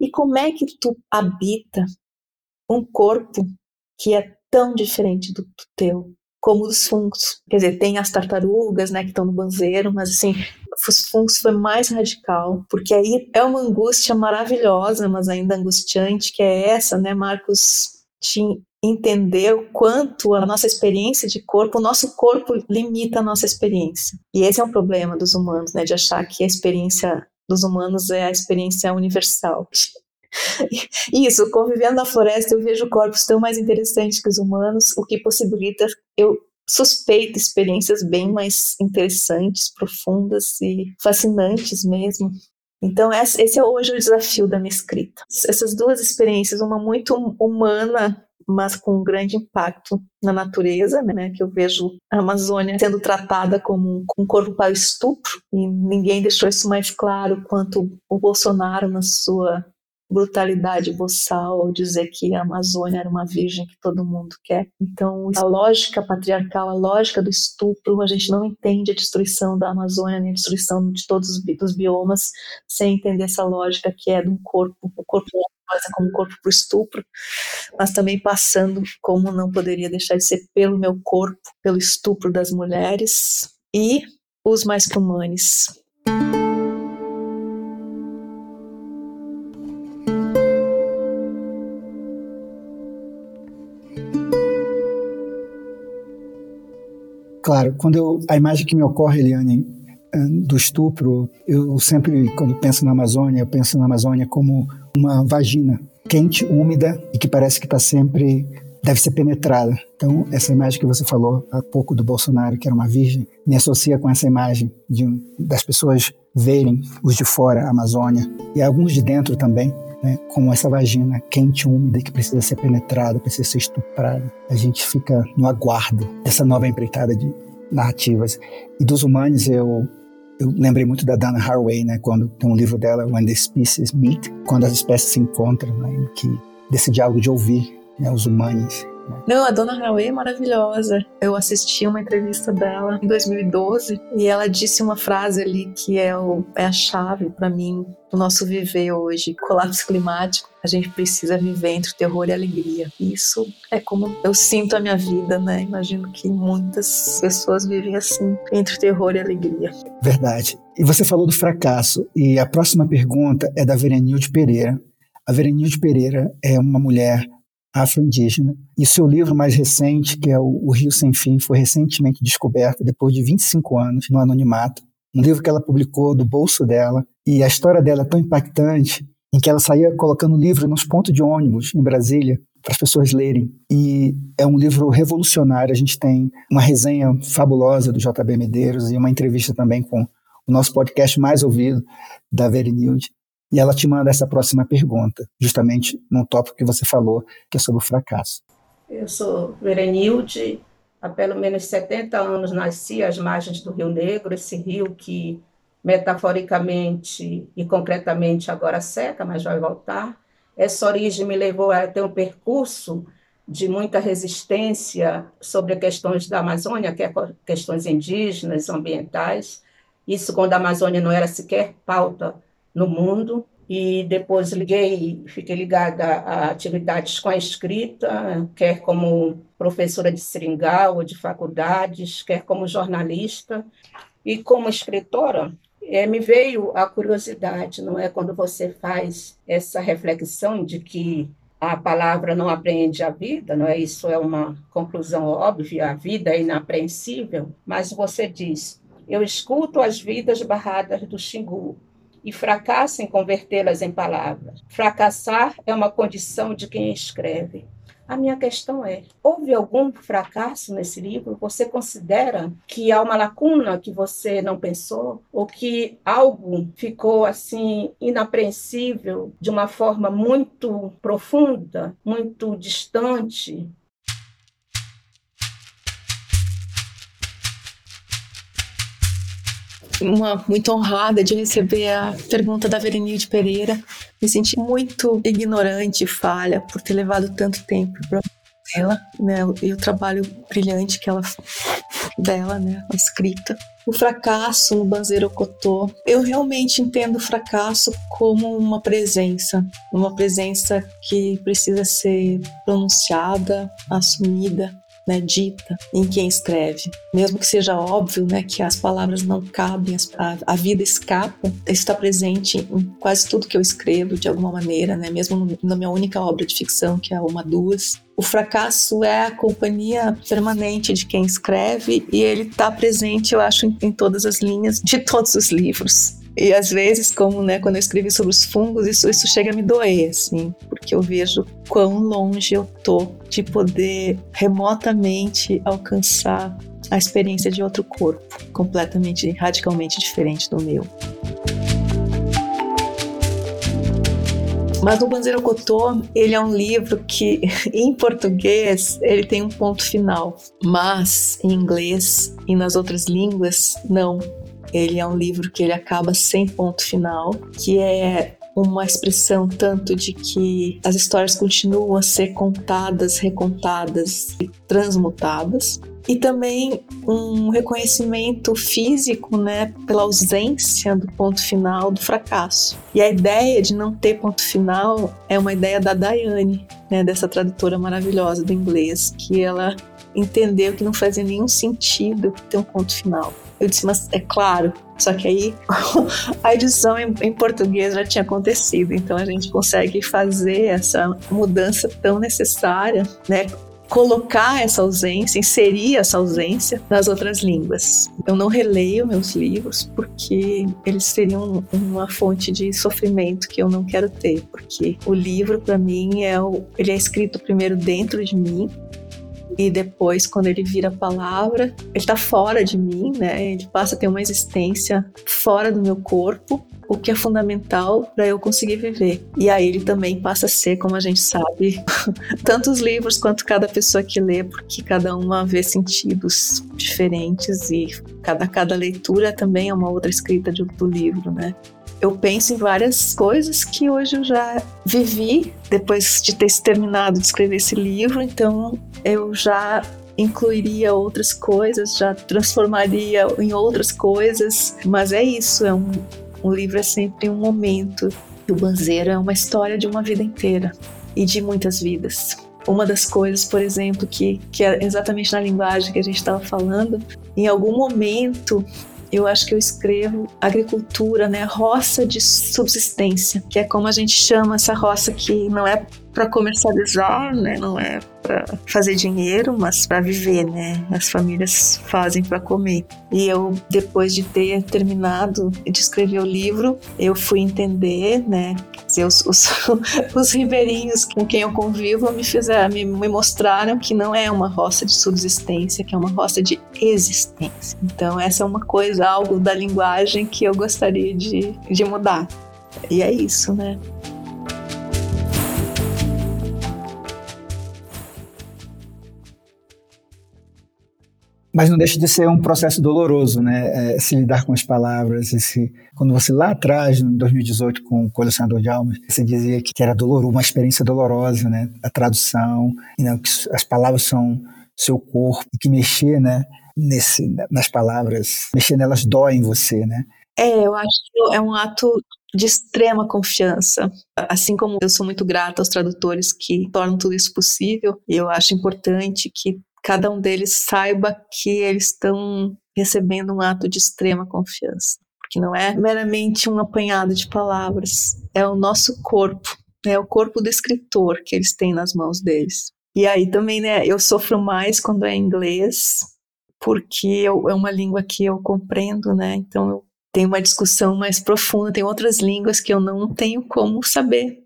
E como é que tu habita um corpo que é tão diferente do teu? Como os fungos. Quer dizer, tem as tartarugas, né, que estão no banzeiro, mas assim, os fungos foi mais radical, porque aí é uma angústia maravilhosa, mas ainda angustiante, que é essa, né, Marcos, de entender o quanto a nossa experiência de corpo, o nosso corpo limita a nossa experiência. E esse é um problema dos humanos, né, de achar que a experiência dos humanos é a experiência universal. Isso, convivendo na floresta, eu vejo corpos tão mais interessantes que os humanos, o que possibilita eu suspeito experiências bem mais interessantes, profundas e fascinantes mesmo. Então, esse é hoje o desafio da minha escrita. Essas duas experiências, uma muito humana, mas com um grande impacto na natureza, né, que eu vejo a Amazônia sendo tratada como um corpo para estupro, e ninguém deixou isso mais claro quanto o Bolsonaro na sua brutalidade boçal ao dizer que a Amazônia era uma virgem que todo mundo quer. Então, a lógica patriarcal, a lógica do estupro, a gente não entende a destruição da Amazônia, nem a destruição de todos os biomas, sem entender essa lógica que é de um corpo, o corpo como corpo para o estupro, mas também passando como não poderia deixar de ser pelo meu corpo, pelo estupro das mulheres e os mais humanes. Claro, quando eu, a imagem que me ocorre, Eliane, do estupro, eu sempre, quando penso na Amazônia, eu penso na Amazônia como uma vagina quente, úmida e que parece que está sempre deve ser penetrada. Então, essa imagem que você falou há pouco do Bolsonaro, que era uma virgem, me associa com essa imagem de, das pessoas verem os de fora a Amazônia e alguns de dentro também, né, como essa vagina quente, úmida, que precisa ser penetrada, precisa ser estuprada. A gente fica no aguardo dessa nova empreitada de narrativas. E dos humanos, eu eu lembrei muito da Dana Haraway, né, quando tem um livro dela, When the Species Meet, quando as espécies se encontram, né, que desse diálogo de ouvir né, os humanos. Não, a Dona Haraway é maravilhosa. Eu assisti uma entrevista dela em 2012 e ela disse uma frase ali que é, o, é a chave para mim do nosso viver hoje. Colapso climático a gente precisa viver entre terror e alegria. Isso é como eu sinto a minha vida, né? Imagino que muitas pessoas vivem assim, entre terror e alegria. Verdade. E você falou do fracasso, e a próxima pergunta é da Verenilde Pereira. A Verenilde Pereira é uma mulher afro-indígena, e seu livro mais recente, que é o Rio Sem Fim, foi recentemente descoberto depois de 25 anos no anonimato. Um livro que ela publicou do bolso dela, e a história dela é tão impactante em que ela saía colocando livro nos pontos de ônibus em Brasília para as pessoas lerem. E é um livro revolucionário. A gente tem uma resenha fabulosa do JB Medeiros e uma entrevista também com o nosso podcast mais ouvido, da Verenilde. E ela te manda essa próxima pergunta, justamente num tópico que você falou, que é sobre o fracasso. Eu sou Verenilde, há pelo menos 70 anos nasci às margens do Rio Negro, esse rio que metaforicamente e concretamente agora seca, mas vai voltar. Essa origem me levou a ter um percurso de muita resistência sobre questões da Amazônia, que é questões indígenas, ambientais. Isso quando a Amazônia não era sequer pauta no mundo. E depois liguei, fiquei ligada a atividades com a escrita, quer como professora de seringal ou de faculdades, quer como jornalista. E como escritora, é, me veio a curiosidade, não é? Quando você faz essa reflexão de que a palavra não apreende a vida, não é? Isso é uma conclusão óbvia, a vida é inapreensível, mas você diz: eu escuto as vidas barradas do Xingu e fracasso em convertê-las em palavras. Fracassar é uma condição de quem escreve. A minha questão é: houve algum fracasso nesse livro? Você considera que há uma lacuna que você não pensou? Ou que algo ficou assim inapreensível de uma forma muito profunda, muito distante? Uma muito honrada de receber a pergunta da Verenilde Pereira. Me senti muito ignorante e falha por ter levado tanto tempo para ela, né, e o trabalho brilhante que ela dela, né, a escrita. O fracasso no Banzeiro Cotô, eu realmente entendo o fracasso como uma presença, uma presença que precisa ser pronunciada, assumida, né, dita em quem escreve. Mesmo que seja óbvio né, que as palavras não cabem, a, a vida escapa, está presente em quase tudo que eu escrevo, de alguma maneira, né, mesmo na minha única obra de ficção, que é Uma Duas. O fracasso é a companhia permanente de quem escreve e ele está presente, eu acho, em todas as linhas de todos os livros. E às vezes, como né, quando eu escrevi sobre os fungos, isso, isso chega a me doer, assim, porque eu vejo quão longe eu tô de poder remotamente alcançar a experiência de outro corpo, completamente, radicalmente diferente do meu. Mas o Banzeiro ele é um livro que, em português, ele tem um ponto final. Mas, em inglês e nas outras línguas, não. Ele é um livro que ele acaba sem ponto final, que é uma expressão tanto de que as histórias continuam a ser contadas, recontadas e transmutadas, e também um reconhecimento físico, né, pela ausência do ponto final do fracasso. E a ideia de não ter ponto final é uma ideia da Daiane, né, dessa tradutora maravilhosa do inglês, que ela entendeu que não fazia nenhum sentido ter um ponto final. Eu disse, mas é claro. Só que aí a edição em, em, português já tinha acontecido, então a gente consegue fazer essa mudança tão necessária, né? Colocar essa ausência, inserir essa ausência nas outras línguas. Eu não releio meus livros porque eles seriam uma fonte de sofrimento que eu não quero ter, porque o livro para mim é o, ele é escrito primeiro dentro de mim e depois, quando ele vira a palavra, ele está fora de mim, né? Ele passa a ter uma existência fora do meu corpo, o que é fundamental para eu conseguir viver. E aí ele também passa a ser, como a gente sabe, tanto os livros quanto cada pessoa que lê, porque cada uma vê sentidos diferentes e cada, cada leitura também é uma outra escrita do livro, né? Eu penso em várias coisas que hoje eu já vivi depois de ter terminado de escrever esse livro, então eu já incluiria outras coisas, já transformaria em outras coisas, mas é isso, é um, um livro é sempre um momento. O Banzeiro é uma história de uma vida inteira e de muitas vidas. Uma das coisas, por exemplo, que, que é exatamente na linguagem que a gente estava falando, em algum momento eu acho que eu escrevo agricultura, né, roça de subsistência, que é como a gente chama essa roça que não é para comercializar, né, não é para fazer dinheiro, mas para viver, né? As famílias fazem para comer. E eu, depois de ter terminado de escrever o livro, eu fui entender, né? Os, os, os ribeirinhos com quem eu convivo me fizeram, me, me mostraram que não é uma roça de subsistência, que é uma roça de existência. Então essa é uma coisa, algo da linguagem que eu gostaria de, de mudar. E é isso, né? Mas não deixa de ser um processo doloroso, né? É, se lidar com as palavras. Esse, quando você lá atrás, em 2018, com o colecionador de almas, você dizia que era doloroso, uma experiência dolorosa, né? A tradução, e não, que as palavras são seu corpo, e que mexer, né? Nesse, nas palavras, mexer nelas dói em você, né? É, eu acho que é um ato de extrema confiança. Assim como eu sou muito grata aos tradutores que tornam tudo isso possível, eu acho importante que cada um deles saiba que eles estão recebendo um ato de extrema confiança. Porque não é meramente um apanhado de palavras, é o nosso corpo, é o corpo do escritor que eles têm nas mãos deles. E aí também, né, eu sofro mais quando é inglês, porque eu, é uma língua que eu compreendo, né, então eu tenho uma discussão mais profunda, tem outras línguas que eu não tenho como saber.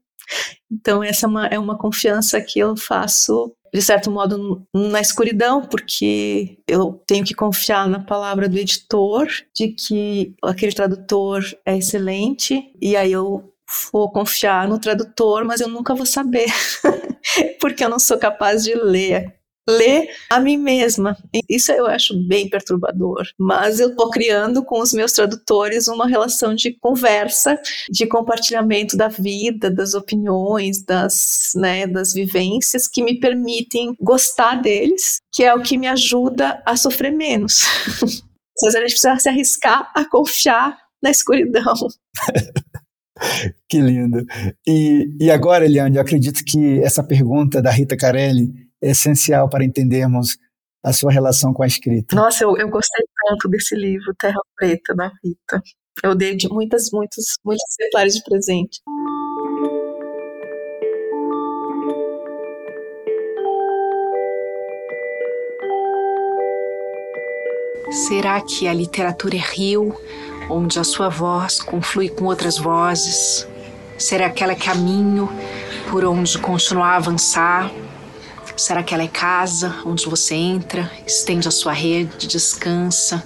Então essa é uma, é uma confiança que eu faço de certo modo, na escuridão, porque eu tenho que confiar na palavra do editor, de que aquele tradutor é excelente, e aí eu vou confiar no tradutor, mas eu nunca vou saber, porque eu não sou capaz de ler ler a mim mesma. Isso eu acho bem perturbador. Mas eu estou criando com os meus tradutores uma relação de conversa, de compartilhamento da vida, das opiniões, das, né, das vivências que me permitem gostar deles, que é o que me ajuda a sofrer menos. Vezes a gente precisa se arriscar a confiar na escuridão. que lindo. E, e agora, Eliane, eu acredito que essa pergunta da Rita Carelli essencial para entendermos a sua relação com a escrita. Nossa, eu, eu gostei tanto desse livro, Terra Preta, da Rita. Eu dei de muitas, muitas, muitos exemplares de presente. Será que a literatura é rio, onde a sua voz conflui com outras vozes? Será que ela é caminho por onde continuar a avançar? Será que ela é casa onde você entra, estende a sua rede, descansa?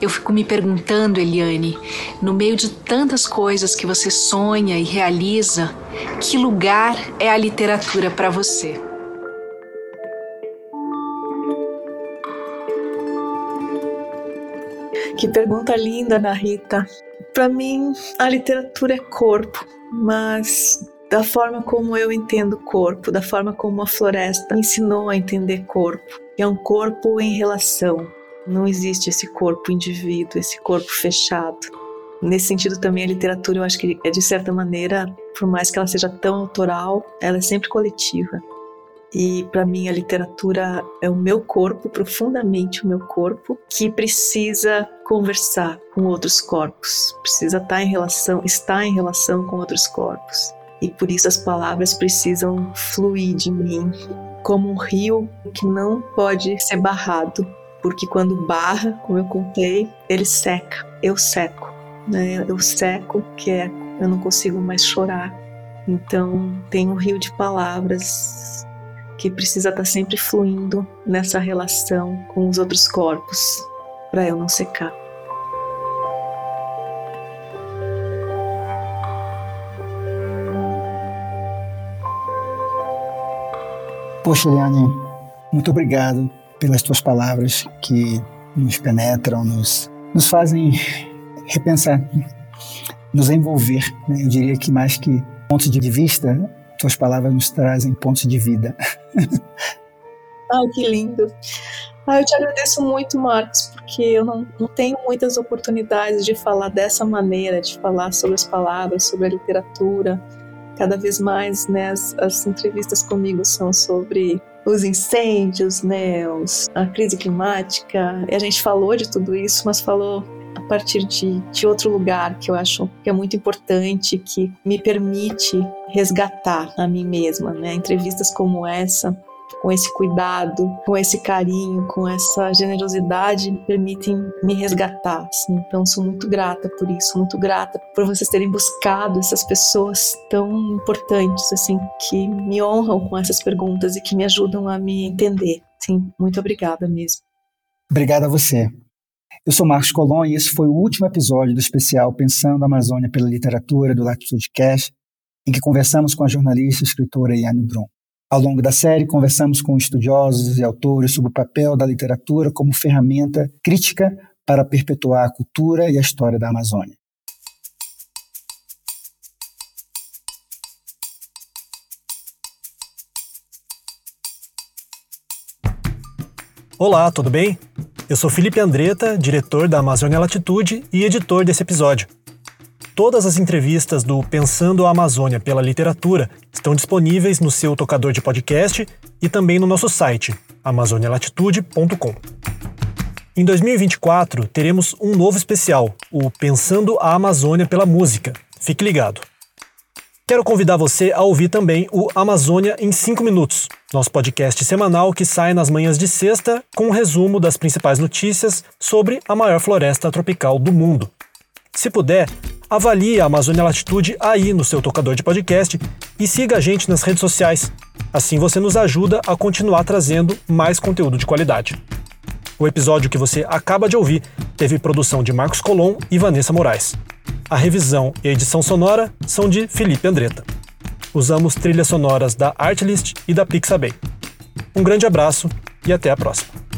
Eu fico me perguntando, Eliane, no meio de tantas coisas que você sonha e realiza, que lugar é a literatura para você? Que pergunta linda, Ana Rita. para mim, a literatura é corpo, mas da forma como eu entendo corpo, da forma como a floresta me ensinou a entender corpo, é um corpo em relação. Não existe esse corpo indivíduo, esse corpo fechado. Nesse sentido também a literatura, eu acho que é de certa maneira, por mais que ela seja tão autoral, ela é sempre coletiva. E para mim a literatura é o meu corpo, profundamente o meu corpo, que precisa conversar com outros corpos, precisa estar tá em relação, estar em relação com outros corpos. E por isso as palavras precisam fluir de mim como um rio que não pode ser barrado, porque quando barra, como eu contei, ele seca. Eu seco, né? Eu seco, que é eu não consigo mais chorar. Então tem um rio de palavras que precisa estar sempre fluindo nessa relação com os outros corpos para eu não secar. Poxa, Eliane, muito obrigado pelas tuas palavras que nos penetram, nos, nos fazem repensar, nos envolver. Né? Eu diria que mais que pontos de vista, tuas palavras nos trazem pontos de vida. Ai, que lindo. Ah, eu te agradeço muito, Marcos, porque eu não, não tenho muitas oportunidades de falar dessa maneira, de falar sobre as palavras, sobre a literatura. Cada vez mais, né, as, as entrevistas comigo são sobre os incêndios, né, os, a crise climática. E a gente falou de tudo isso, mas falou a partir de, de outro lugar que eu acho que é muito importante, que me permite resgatar a mim mesma, né? Entrevistas como essa com esse cuidado, com esse carinho, com essa generosidade, permitem me resgatar. Assim. Então, sou muito grata por isso, muito grata por vocês terem buscado essas pessoas tão importantes, assim, que me honram com essas perguntas e que me ajudam a me entender. Sim, muito obrigada mesmo. Obrigada a você. Eu sou Marcos Colon e esse foi o último episódio do especial Pensando a Amazônia pela Literatura do Latitude Cash, em que conversamos com a jornalista e escritora Yane Brum. Ao longo da série, conversamos com estudiosos e autores sobre o papel da literatura como ferramenta crítica para perpetuar a cultura e a história da Amazônia. Olá, tudo bem? Eu sou Felipe Andretta, diretor da Amazônia Latitude e editor desse episódio. Todas as entrevistas do Pensando a Amazônia pela Literatura estão disponíveis no seu tocador de podcast e também no nosso site, amazonialatitude.com. Em 2024, teremos um novo especial, o Pensando a Amazônia pela Música. Fique ligado. Quero convidar você a ouvir também o Amazônia em 5 Minutos, nosso podcast semanal que sai nas manhãs de sexta com um resumo das principais notícias sobre a maior floresta tropical do mundo. Se puder, avalie a Amazônia Latitude aí no seu tocador de podcast e siga a gente nas redes sociais. Assim você nos ajuda a continuar trazendo mais conteúdo de qualidade. O episódio que você acaba de ouvir teve produção de Marcos Colom e Vanessa Moraes. A revisão e a edição sonora são de Felipe Andretta. Usamos trilhas sonoras da Artlist e da Pixabay. Um grande abraço e até a próxima.